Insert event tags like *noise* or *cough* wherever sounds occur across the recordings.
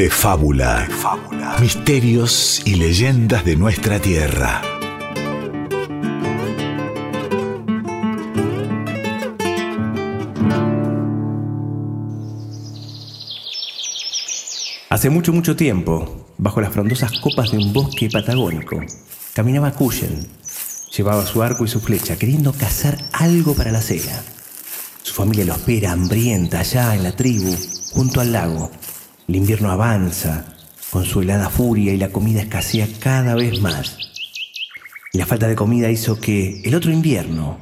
De fábula. Misterios y leyendas de nuestra tierra. Hace mucho, mucho tiempo, bajo las frondosas copas de un bosque patagónico, caminaba Cuyen. Llevaba su arco y su flecha, queriendo cazar algo para la cena. Su familia lo espera hambrienta allá en la tribu, junto al lago. El invierno avanza con su helada furia y la comida escasea cada vez más. Y la falta de comida hizo que el otro invierno,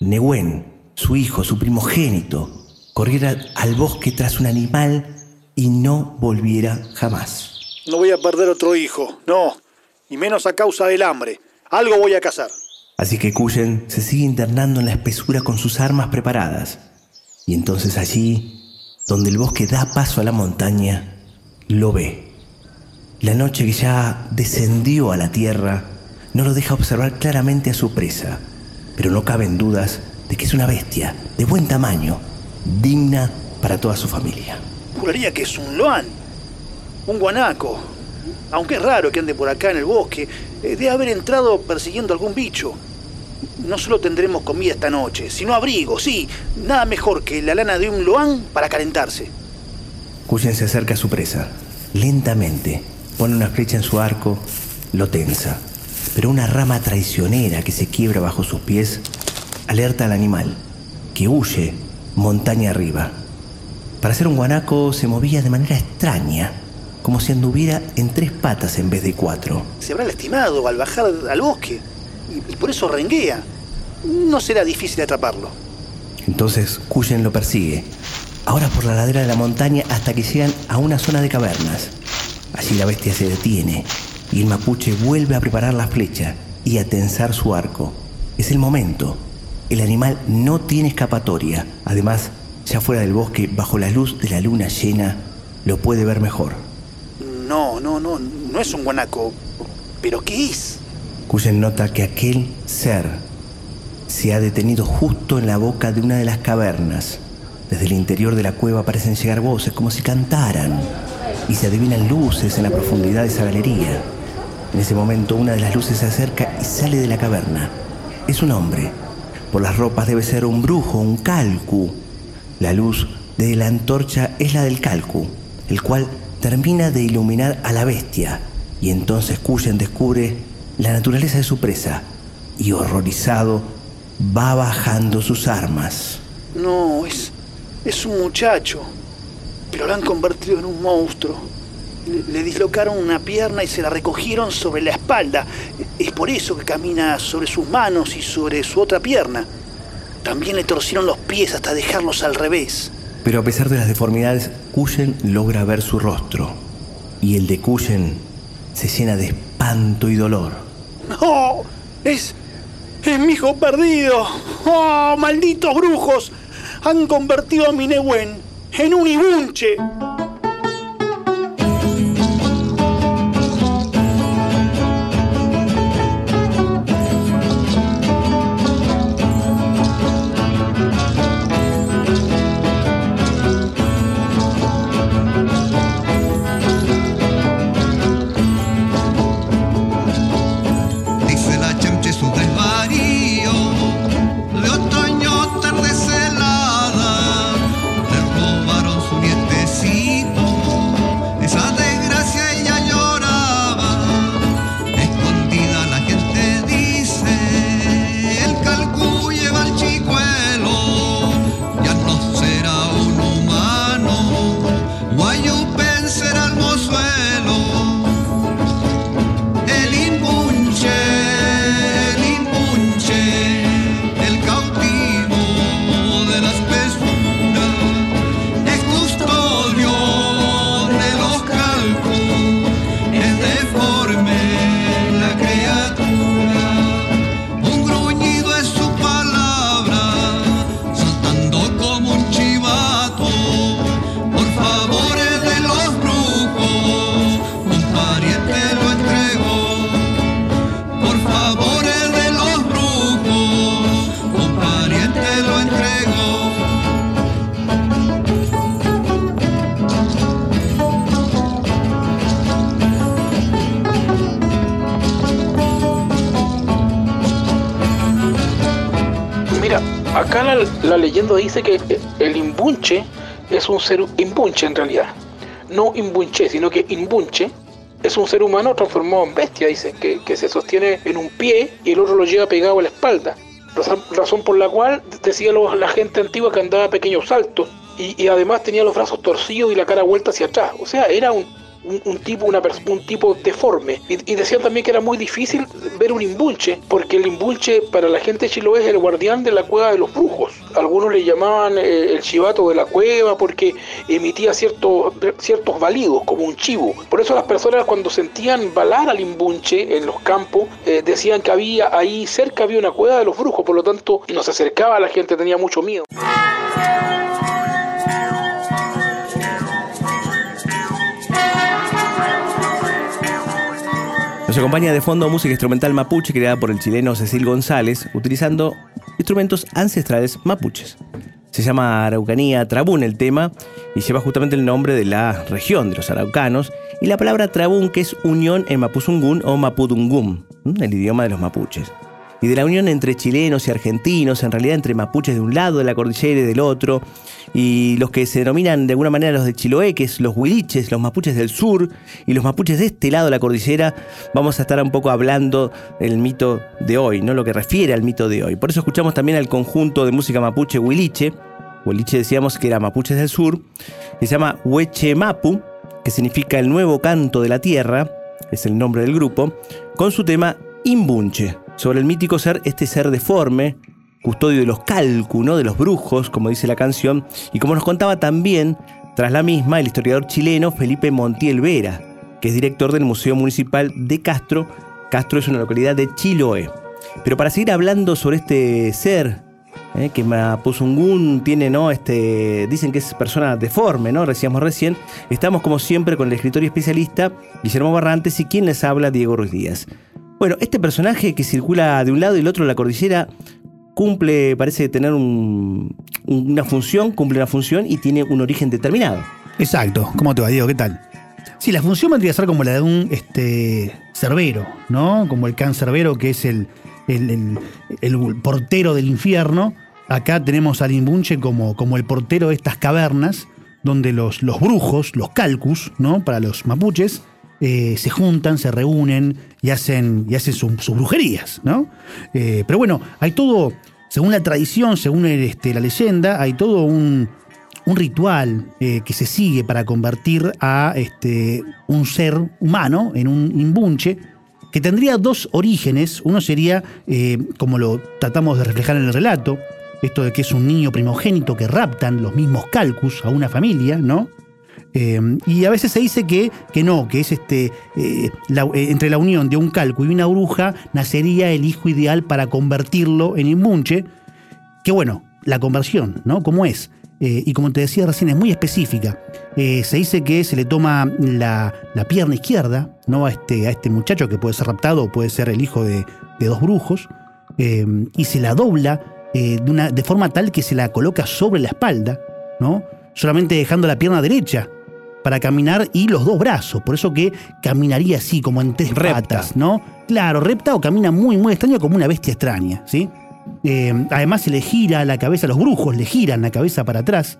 Nehuen, su hijo, su primogénito, corriera al bosque tras un animal y no volviera jamás. No voy a perder otro hijo, no, y menos a causa del hambre. Algo voy a cazar. Así que Cuyen se sigue internando en la espesura con sus armas preparadas. Y entonces allí, donde el bosque da paso a la montaña, lo ve. La noche que ya descendió a la tierra no lo deja observar claramente a su presa, pero no caben dudas de que es una bestia de buen tamaño, digna para toda su familia juraría que es un loan, un guanaco. Aunque es raro que ande por acá en el bosque, eh, de haber entrado persiguiendo algún bicho. No solo tendremos comida esta noche, sino abrigo, sí. Nada mejor que la lana de un loan para calentarse. Cuyen se acerca a su presa. Lentamente pone una flecha en su arco, lo tensa. Pero una rama traicionera que se quiebra bajo sus pies alerta al animal, que huye montaña arriba. Para ser un guanaco se movía de manera extraña, como si anduviera en tres patas en vez de cuatro. Se habrá lastimado al bajar al bosque y, por eso renguea. No será difícil atraparlo. Entonces Cuyen lo persigue, ahora por la ladera de la montaña hasta que llegan a una zona de cavernas. Allí la bestia se detiene y el mapuche vuelve a preparar la flecha y a tensar su arco. Es el momento. El animal no tiene escapatoria. Además, ya fuera del bosque, bajo la luz de la luna llena, lo puede ver mejor. No, no, no, no es un guanaco. ¿Pero qué es? Cuyen nota que aquel ser se ha detenido justo en la boca de una de las cavernas. Desde el interior de la cueva parecen llegar voces como si cantaran y se adivinan luces en la profundidad de esa galería. En ese momento una de las luces se acerca y sale de la caverna. Es un hombre. Por las ropas debe ser un brujo, un calcu, la luz de la antorcha es la del calcu, el cual termina de iluminar a la bestia, y entonces Cuyen descubre la naturaleza de su presa, y horrorizado va bajando sus armas. No, es, es un muchacho, pero lo han convertido en un monstruo. Le, le, dislocaron una pierna y se la recogieron sobre la espalda. Es por eso que camina sobre sus manos y sobre su otra pierna. También le torcieron los pies hasta dejarlos al revés. Pero a pesar de las deformidades, Cuyen logra ver su rostro. Y el de Cuyen se llena de espanto y dolor. ¡No! ¡Es. es mi hijo perdido! ¡Oh, malditos brujos! Han convertido a mi Nehuen en un ibunche. Leyenda dice que el imbunche es un ser imbunche en realidad. No imbunche, sino que imbunche es un ser humano transformado en bestia, dice, que, que se sostiene en un pie y el otro lo lleva pegado a la espalda. Razón por la cual decía la gente antigua que andaba a pequeños saltos y, y además tenía los brazos torcidos y la cara vuelta hacia atrás. O sea, era un, un, tipo, una un tipo deforme. Y, decían también que era muy difícil ver un imbulche, porque el imbulche para la gente de es el guardián de la cueva de los brujos. Algunos le llamaban eh, el chivato de la cueva porque emitía ciertos, ciertos balidos, como un chivo. Por eso las personas cuando sentían balar al imbunche en los campos, eh, decían que había ahí cerca había una cueva de los brujos, por lo tanto nos acercaba la gente, tenía mucho miedo. Nos acompaña de fondo música instrumental mapuche creada por el chileno Cecil González, utilizando instrumentos ancestrales mapuches. Se llama Araucanía Trabún el tema y lleva justamente el nombre de la región de los araucanos y la palabra Trabún que es unión en mapuzungún o mapudungum, el idioma de los mapuches y de la unión entre chilenos y argentinos, en realidad entre mapuches de un lado de la cordillera y del otro, y los que se denominan de alguna manera los de Chiloé, que es los huiliches, los mapuches del sur, y los mapuches de este lado de la cordillera, vamos a estar un poco hablando del mito de hoy, ¿no? lo que refiere al mito de hoy. Por eso escuchamos también al conjunto de música mapuche huiliche, huiliche decíamos que era mapuches del sur, que se llama Huechemapu, que significa el nuevo canto de la tierra, es el nombre del grupo, con su tema Imbunche sobre el mítico ser, este ser deforme, custodio de los calcu, de los brujos, como dice la canción, y como nos contaba también, tras la misma, el historiador chileno Felipe Montiel Vera, que es director del Museo Municipal de Castro. Castro es una localidad de Chiloé. Pero para seguir hablando sobre este ser, eh, que Mapuzungún tiene, ¿no? Este, dicen que es persona deforme, ¿no? Decíamos recién. Estamos como siempre con el escritor y especialista Guillermo Barrantes y quien les habla, Diego Ruiz Díaz. Bueno, este personaje que circula de un lado y del otro de la cordillera cumple, parece tener una función, cumple una función y tiene un origen determinado. Exacto. ¿Cómo te va, Diego? ¿Qué tal? Sí, la función vendría a ser como la de un este, cerbero, ¿no? Como el can cerbero, que es el, el, portero del infierno. Acá tenemos al imbunche como, como el portero de estas cavernas, donde los, los brujos, los calcus, ¿no? Para los mapuches, eh, se juntan, se reúnen y hacen, y hacen sus brujerías, ¿no? Eh, pero bueno, hay todo, según la tradición, según este, la leyenda, hay todo un, ritual eh, que se sigue para convertir a este, un ser humano en un imbunche que tendría dos orígenes. Uno sería, como lo tratamos de reflejar en el relato, esto de que es un niño primogénito que raptan los mismos calcus a una familia, ¿no? Em, y a veces se dice que, que no, que es este, eh, eh, entre la unión de un calco y una bruja nacería el hijo ideal para convertirlo en imbunche. Que bueno, la conversión, ¿no? ¿Cómo es? Eh, y como te decía recién, es muy específica. se dice que se le toma la, pierna izquierda ¿no? a, este, a este muchacho que puede ser raptado o puede ser el hijo de, de dos brujos, em, y se la dobla de, una, de forma tal que se la coloca sobre la espalda, ¿no? solamente dejando la pierna derecha para caminar y los dos brazos. Por eso que caminaría así, como en tres patas, ¿no? Claro, repta o camina muy, muy extraño como una bestia extraña, ¿sí? Eh, además se le gira la cabeza, los brujos le giran la cabeza para atrás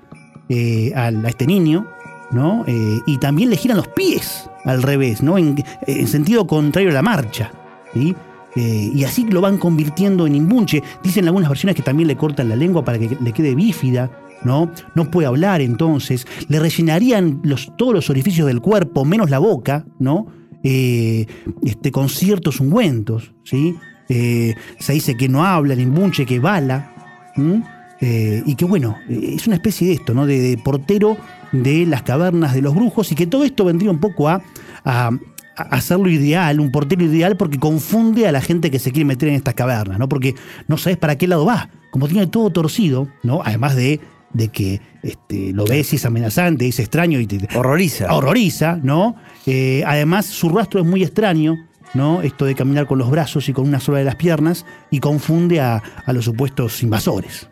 eh, a, este niño, ¿no? Eh, y también le giran los pies al revés, ¿no? En, sentido contrario a la marcha, ¿sí? y así lo van convirtiendo en imbunche. Dicen algunas versiones que también le cortan la lengua para que le quede bífida. ¿No? No puede hablar entonces, le rellenarían los, todos los orificios del cuerpo, menos la boca, ¿no? Eh, este, con ciertos ungüentos, ¿sí? Eh, se dice que no habla, ni imbunche, que bala, eh, y que bueno, es una especie de esto, ¿no? De, portero de las cavernas de los brujos, y que todo esto vendría un poco a, a, hacerlo ideal, un portero ideal, porque confunde a la gente que se quiere meter en estas cavernas, ¿no? Porque no sabes para qué lado va. Como tiene todo torcido, ¿no? Además de de que este, lo ves y es amenazante, es extraño y te horroriza. Horroriza, ¿no? Eh, además, su rastro es muy extraño, ¿no? Esto de caminar con los brazos y con una sola de las piernas y confunde a, los supuestos invasores.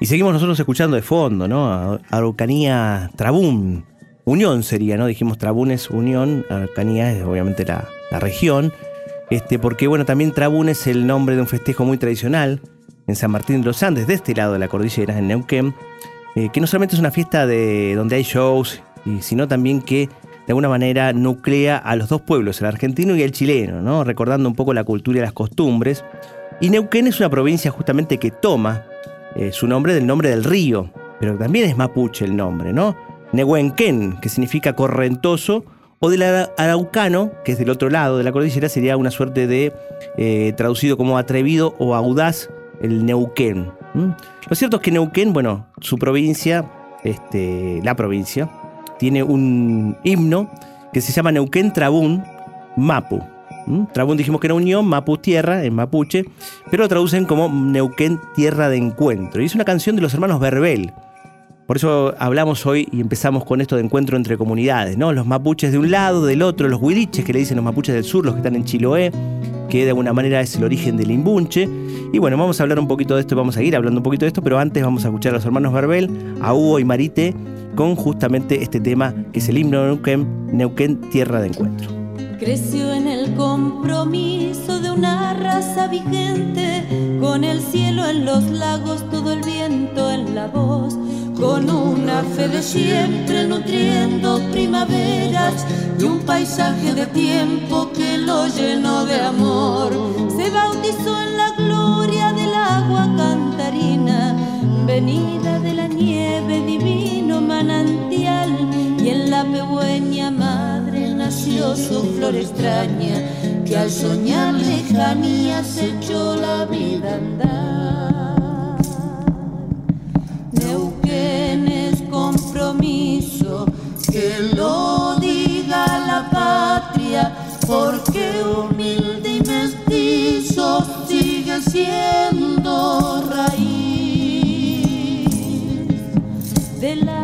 Y seguimos nosotros escuchando de fondo, ¿no? Araucanía Trabún. Unión sería, ¿no? Dijimos Trabún es Unión, Araucanía es obviamente la, la región. Este, porque bueno, también Trabún es el nombre de un festejo muy tradicional en San Martín de los Andes, de este lado de la cordillera, en Neuquén, eh, que no solamente es una fiesta de, donde hay shows, y, sino también que de alguna manera nuclea a los dos pueblos, el argentino y el chileno, ¿no? recordando un poco la cultura y las costumbres. Y Neuquén es una provincia justamente que toma eh, su nombre del nombre del río, pero también es mapuche el nombre, ¿no? Nehuenquén, que significa correntoso, o del araucano, que es del otro lado de la cordillera, sería una suerte de eh, traducido como atrevido o audaz, el Neuquén. Lo cierto es que Neuquén, bueno, su provincia, este, la provincia, tiene un himno que se llama Neuquén Trabún Mapu. Trabún dijimos que era unión, Mapu tierra, en mapuche, pero lo traducen como Neuquén tierra de encuentro. Y es una canción de los hermanos Verbel. Por eso hablamos hoy y empezamos con esto de encuentro entre comunidades, ¿no? Los mapuches de un lado, del otro, los huiliches que le dicen los mapuches del sur, los que están en Chiloé, que de alguna manera es el origen del imbunche. Y bueno, vamos a hablar un poquito de esto, vamos a ir hablando un poquito de esto, pero antes vamos a escuchar a los hermanos Verbel, a Hugo y Marite, con justamente este tema que es el himno de Neuquén, Neuquén Tierra de Encuentro. Creció en el compromiso de una raza vigente, con el cielo en los lagos, todo el viento en la voz con una fe de siempre nutriendo primaveras y un paisaje de tiempo que lo llenó de amor. Se bautizó en la gloria del agua cantarina, venida de la nieve, divino manantial, y en la pehueña madre nació su flor extraña, que al soñar lejanía se echó la vida andar. Que lo diga la patria, porque humilde y mestizo sigue siendo raíz de la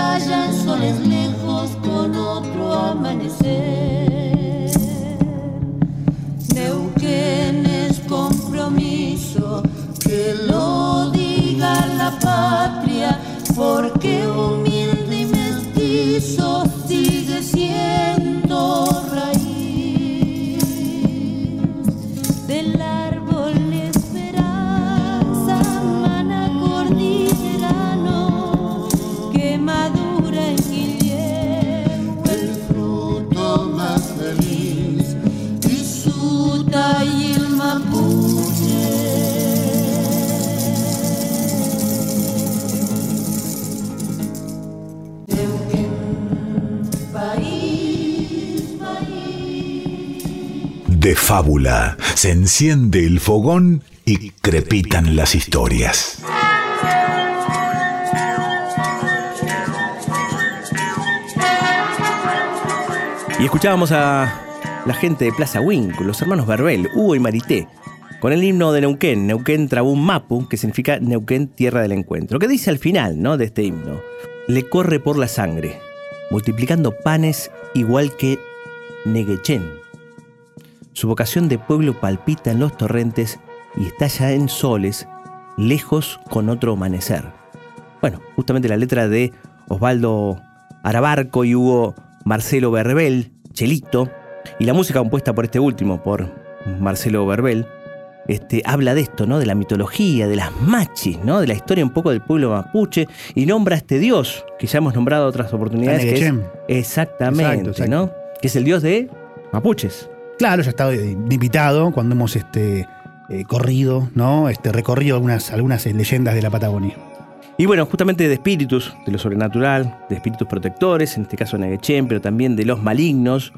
y estalla en soles lejos con otro amanecer. que lo diga la patria, porque humilde de fábula. Se enciende el fogón y crepitan las historias. Y escuchábamos a la gente de Plaza Wink, los hermanos Verbel, Hugo y Marité, con el himno de Neuquén, Neuquén Trabún Mapu, que significa Neuquén Tierra del Encuentro. ¿Qué dice al final ¿no? de este himno? Le corre por la sangre, multiplicando panes igual que Neguechen, su vocación de pueblo palpita en los torrentes y estalla en soles, lejos con otro amanecer. Bueno, justamente la letra de Osvaldo Arabarco y Hugo Marcelo Berbel, Chelito, y la música compuesta por este último, por Marcelo Berbel, este, habla de esto, ¿no? De la mitología, de las machis, ¿no? De la historia un poco del pueblo mapuche y nombra a este dios que ya hemos nombrado otras oportunidades. que es- exactamente, Exacto, exacto. ¿no? Que es el dios de mapuches. Claro, ya eh, invitado cuando hemos este, eh, corrido, ¿no? Este, recorrido algunas, algunas eh, leyendas de la Patagonia. Y bueno, justamente de espíritus, de lo sobrenatural, de espíritus protectores, en este caso Negechen, pero también de los malignos,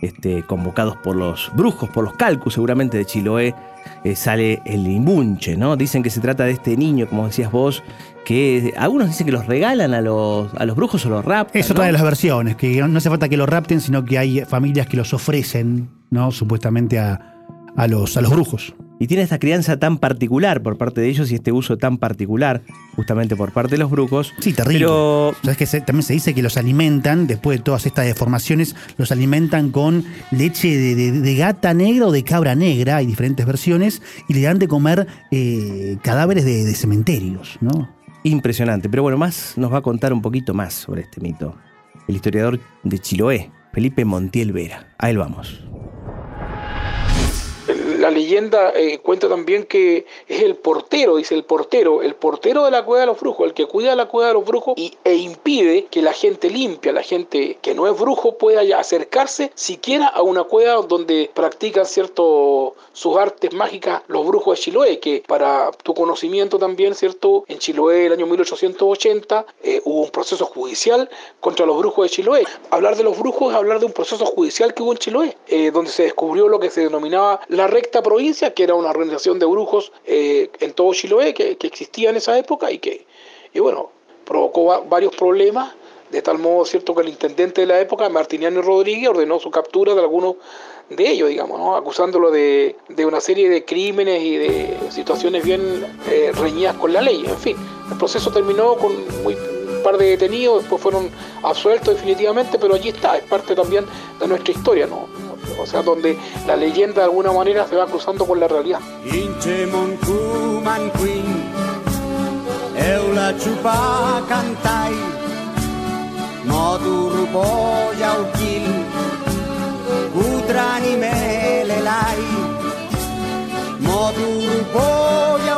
este, convocados por los brujos, por los calcus seguramente de Chiloé, eh, sale el imbunche, ¿no? Dicen que se trata de este niño, como decías vos, que algunos dicen que los regalan a los, a los brujos o los raptan. Es ¿no? otra de las versiones, que no hace falta que lo rapten, sino que hay familias que los ofrecen, ¿no? Supuestamente a, a los, a los brujos. Y tiene esta crianza tan particular por parte de ellos y este uso tan particular, justamente por parte de los brujos. Sí, terrible. Pero ¿Sabes que se- también se dice que los alimentan, después de todas estas deformaciones, los alimentan con leche de, de- de gata negra o de cabra negra, hay diferentes versiones, y le dan de comer eh, cadáveres de, de cementerios, ¿no? Impresionante. Pero bueno, más nos va a contar un poquito más sobre este mito. El historiador de Chiloé, Felipe Montiel Vera. A él vamos. La leyenda eh, cuenta también que es el portero, dice el portero, el portero de la cueva de los brujos, el que cuida la cueva de los brujos y, e impide que la gente limpia, la gente que no es brujo pueda acercarse siquiera a una cueva donde practican cierto sus artes mágicas los brujos de Chiloé, que para tu conocimiento también, ¿cierto? En Chiloé el año 1880 eh, hubo un proceso judicial contra los brujos de Chiloé. Hablar de los brujos es hablar de un proceso judicial que hubo en Chiloé, eh, donde se descubrió lo que se denominaba la recta provincia, que era una organización de brujos eh, en todo Chiloé que, que existía en esa época y que, y bueno, provocó va- varios problemas, de tal modo, cierto, que el intendente de la época, Martiniano Rodríguez, ordenó su captura de algunos de ellos, digamos, ¿no? acusándolo de, de una serie de crímenes y de situaciones bien eh, reñidas con la ley. En fin, el proceso terminó con un par de detenidos, después fueron absueltos definitivamente, pero allí está, es parte también de nuestra historia, ¿no? O sea, donde la leyenda de alguna manera se va cruzando con la realidad. tranime lelai modu boia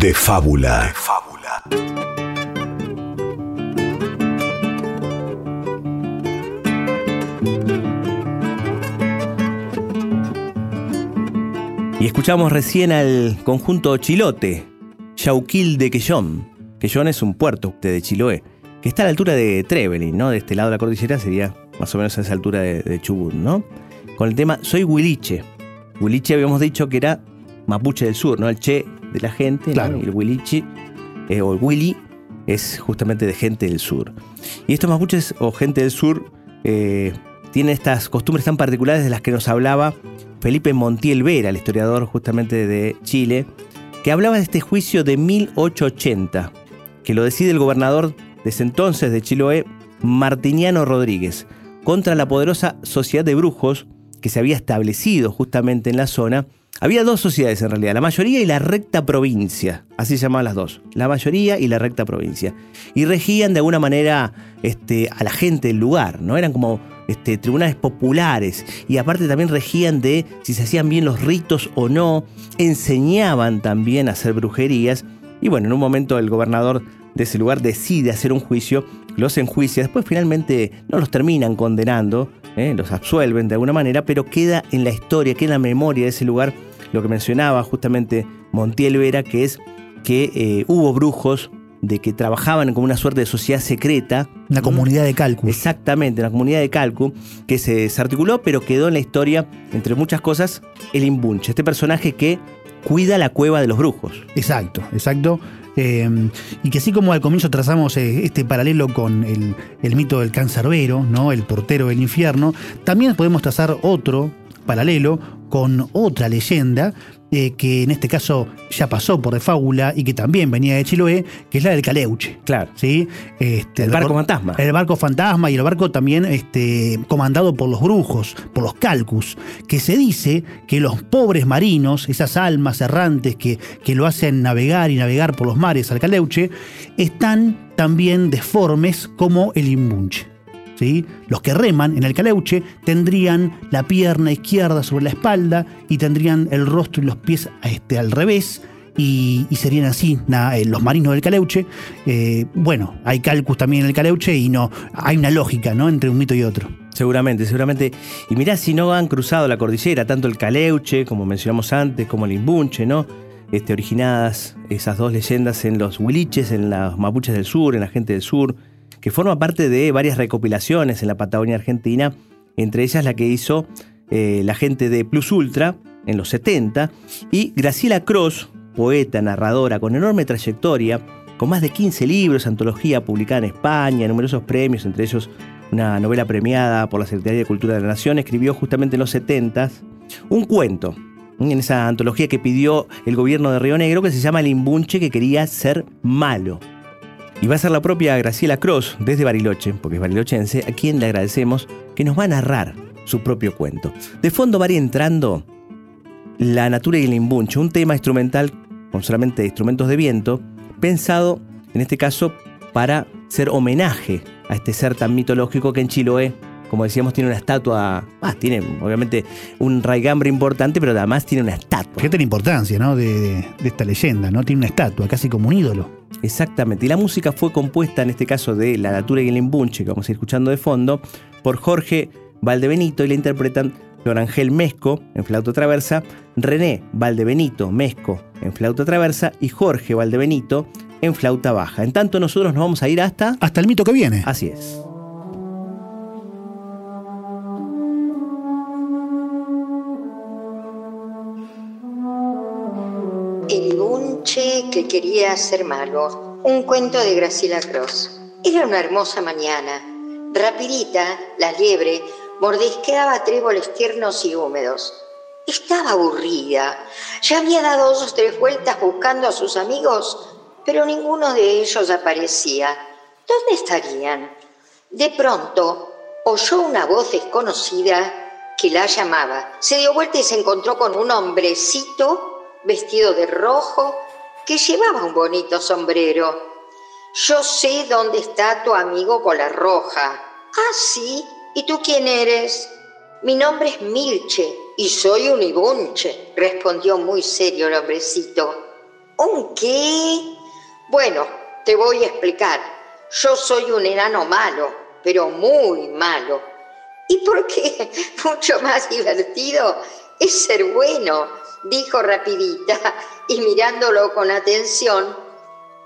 De fábula. De fábula. Y escuchamos recién al conjunto Chilote, Yauquil de Quellón. Quellón es un puerto de Chiloé, que está a la altura de Trevelin, ¿no? De este lado de la cordillera sería más o menos a esa altura de, de Chubut, ¿no? Con el tema Soy Huiliche. Huiliche habíamos dicho que era mapuche del sur, ¿no? El che de la gente, el huilichi, eh, o el willy, es justamente de gente del sur. Y estos mapuches o gente del sur eh, tienen estas costumbres tan particulares de las que nos hablaba Felipe Montiel Vera, el historiador justamente de Chile, que hablaba de este juicio de 1880, que lo decide el gobernador de ese entonces de Chiloé, Martiniano Rodríguez, contra la poderosa sociedad de brujos que se había establecido justamente en la zona. Había dos sociedades en realidad, la mayoría y la recta provincia, así se llamaban las dos, la mayoría y la recta provincia. Y regían de alguna manera este, a la gente del lugar, ¿no? Eran como este, tribunales populares y aparte también regían de si se hacían bien los ritos o no, enseñaban también a hacer brujerías y bueno, en un momento el gobernador de ese lugar decide hacer un juicio, los enjuicia, después finalmente no los terminan condenando, ¿eh? los absuelven de alguna manera, pero queda en la historia, queda en la memoria de ese lugar lo que mencionaba justamente Montiel Vera, que es que eh, hubo brujos de que trabajaban como una suerte de sociedad secreta. Una comunidad de cálculo. Exactamente, una comunidad de Calcu que se desarticuló, pero quedó en la historia, entre muchas cosas, el Imbunche, este personaje que cuida la cueva de los brujos. Exacto, exacto. Eh, y que así como al comienzo trazamos eh, este paralelo con el, el mito del cancerbero, ¿no? el portero del infierno, también podemos trazar otro paralelo con otra leyenda eh, que en este caso ya pasó por de fábula y que también venía de Chiloé, que es la del Caleuche. Claro. ¿sí? Este, El barco fantasma. El barco fantasma y el barco también este, comandado por los brujos, por los calcus, que se dice que los pobres marinos, esas almas errantes que, que lo hacen navegar y navegar por los mares al Caleuche, están también deformes como el imbunche. Los que reman en el Caleuche tendrían la pierna izquierda sobre la espalda y tendrían el rostro y los pies este, al revés. Y, serían así eh, los marinos del Caleuche. Eh, bueno, hay calcus también en el Caleuche y no hay una lógica ¿no? entre un mito y otro. Seguramente, seguramente. Y mirá si no han cruzado la cordillera, tanto el Caleuche, como mencionamos antes, como el Imbunche, ¿no? Este, originadas esas dos leyendas en los huiliches, en los mapuches del sur, en la gente del sur, que forma parte de varias recopilaciones en la Patagonia Argentina, entre ellas la que hizo eh, la gente de Plus Ultra en los 70, y Graciela Cross, poeta, narradora, con enorme trayectoria, con más de 15 libros, antología publicada en España, numerosos premios, entre ellos una novela premiada por la Secretaría de Cultura de la Nación, escribió justamente en los 70 un cuento en esa antología que pidió el gobierno de Río Negro que se llama El Imbunche que quería ser malo. Y va a ser la propia Graciela Cross desde Bariloche, porque es barilochense, a quien le agradecemos que nos va a narrar su propio cuento. De fondo va a ir entrando La Natura y el Imbunche, un tema instrumental con solamente instrumentos de viento, pensado en este caso para ser homenaje a este ser tan mitológico que en Chiloé, como decíamos, tiene una estatua, ah, tiene obviamente un raigambre importante, pero además tiene una estatua. Fíjate la importancia ¿no? de, de- de esta leyenda, ¿no? Tiene una estatua, casi como un ídolo. Exactamente. Y la música fue compuesta, en este caso de La Natura y el Imbunche, que vamos a ir escuchando de fondo, por Jorge Valdebenito y la interpretan Florangel Mesco en flauta traversa, René Valdebenito Mesco en flauta traversa y Jorge Valdebenito en flauta baja. En tanto, nosotros nos vamos a ir hasta. Hasta el mito que viene. Así es. Que quería ser malo. Un cuento de Graciela Cross. Era una hermosa mañana. Rapidita, la liebre mordisqueaba tréboles tiernos y húmedos. Estaba aburrida. Ya había dado dos o tres vueltas buscando a sus amigos, pero ninguno de ellos aparecía. ¿Dónde estarían? De pronto oyó una voz desconocida que la llamaba. Se dio vuelta y se encontró con un hombrecito vestido de rojo que llevaba un bonito sombrero. Yo sé dónde está tu amigo con la roja. Ah, sí. ¿Y tú quién eres? Mi nombre es Milche y soy un ibunche, respondió muy serio el hombrecito. ¿Un qué? Bueno, te voy a explicar. Yo soy un enano malo, pero muy malo. ¿Y por qué? *laughs* Mucho más divertido es ser bueno. Dijo rapidita y mirándolo con atención,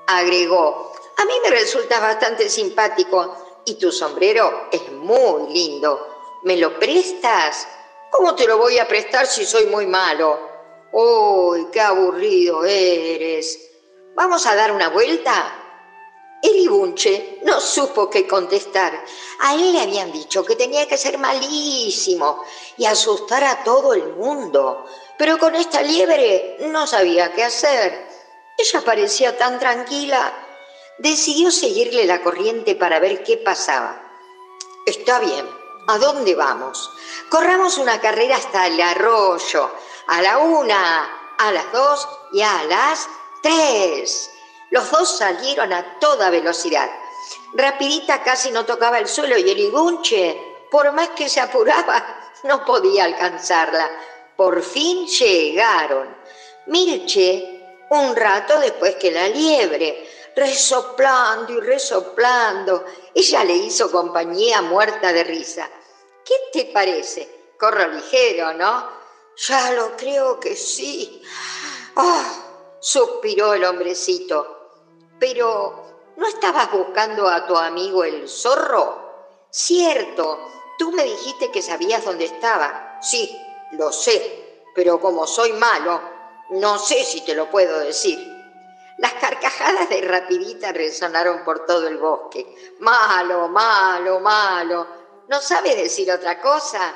agregó, a mí me resulta bastante simpático y tu sombrero es muy lindo. ¿Me lo prestas? ¿Cómo te lo voy a prestar si soy muy malo? ¡Uy, qué aburrido eres! ¿Vamos a dar una vuelta? El Ibunche no supo qué contestar. A él le habían dicho que tenía que ser malísimo y asustar a todo el mundo. Pero con esta liebre no sabía qué hacer. Ella parecía tan tranquila. Decidió seguirle la corriente para ver qué pasaba. Está bien, ¿a dónde vamos? Corramos una carrera hasta el arroyo. A la una, a las dos y a las tres. Los dos salieron a toda velocidad. Rapidita casi no tocaba el suelo y el ibunche, por más que se apuraba, *laughs* no podía alcanzarla. Por fin llegaron. Milche, un rato después que la liebre, resoplando y resoplando, ella le hizo compañía muerta de risa. ¿Qué te parece? Corro ligero, ¿no? Ya lo creo que sí. ¡Ah! suspiró el hombrecito. Pero, ¿no estabas buscando a tu amigo el zorro? Cierto, tú me dijiste que sabías dónde estaba. Sí, lo sé, pero como soy malo, no sé si te lo puedo decir. Las carcajadas de Rapidita resonaron por todo el bosque. Malo, malo, malo. ¿No sabes decir otra cosa?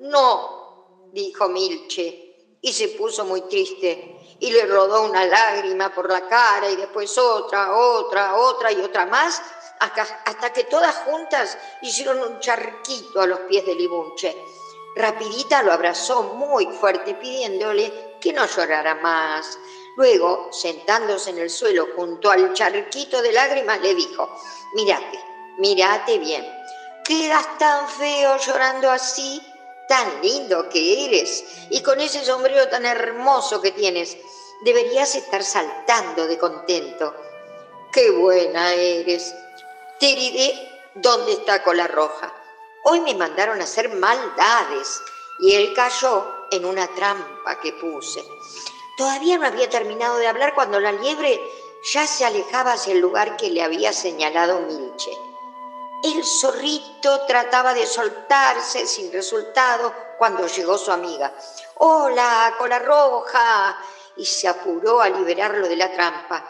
No, dijo Milche, y se puso muy triste y le rodó una lágrima por la cara y después otra, otra, otra y otra más, hasta, que todas juntas hicieron un charquito a los pies del libunche. Rapidita lo abrazó muy fuerte pidiéndole que no llorara más. Luego, sentándose en el suelo junto al charquito de lágrimas, le dijo, mírate, mírate bien, quedas tan feo llorando así tan lindo que eres y con ese sombrero tan hermoso que tienes, deberías estar saltando de contento. ¡Qué buena eres! Te diré dónde está Cola Roja. Hoy me mandaron a hacer maldades y él cayó en una trampa que puse. Todavía no había terminado de hablar cuando la liebre ya se alejaba hacia el lugar que le había señalado Milche. El zorrito trataba de soltarse sin resultado cuando llegó su amiga. Hola, cola roja. Y se apuró a liberarlo de la trampa.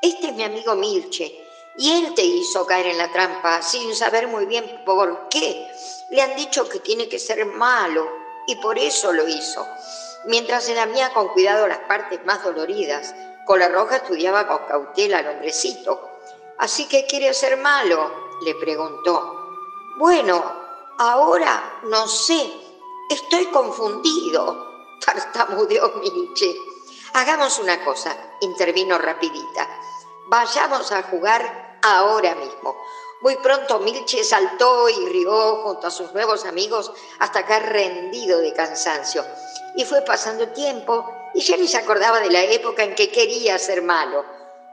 Este es mi amigo Milche. Y él te hizo caer en la trampa sin saber muy bien por qué. Le han dicho que tiene que ser malo y por eso lo hizo. Mientras se lamía con cuidado las partes más doloridas, Cola Roja estudiaba con cautela al hombrecito. Así que quiere ser malo, le preguntó. Bueno, ahora no sé, estoy confundido, *laughs* tartamudeó Milche. Hagamos una cosa, intervino rapidita. Vayamos a jugar ahora mismo. Muy pronto Milche saltó y rió junto a sus nuevos amigos hasta caer rendido de cansancio. Y fue pasando tiempo y ya ni se acordaba de la época en que quería ser malo.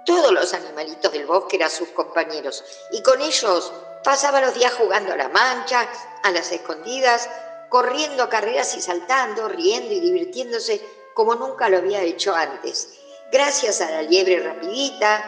Todos los animalitos del bosque eran sus compañeros y con ellos pasaba los días jugando a la mancha, a las escondidas, corriendo carreras y saltando, riendo y divirtiéndose como nunca lo había hecho antes. Gracias a la liebre rapidita,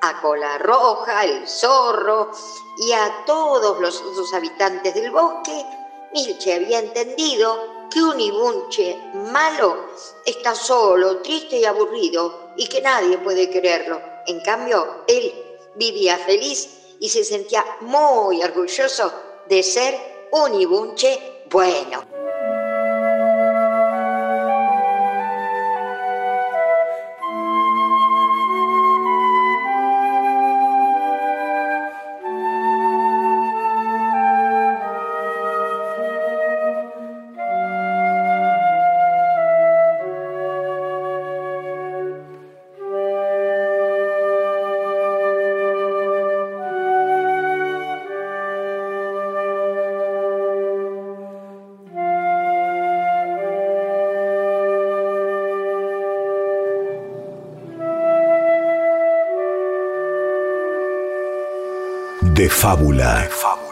a Cola Roja, el zorro y a todos los otros habitantes del bosque, Milche había entendido que un ibunche malo está solo, triste y aburrido y que nadie puede quererlo. En cambio, él vivía feliz y se sentía muy orgulloso de ser un ibunche bueno. De fábula.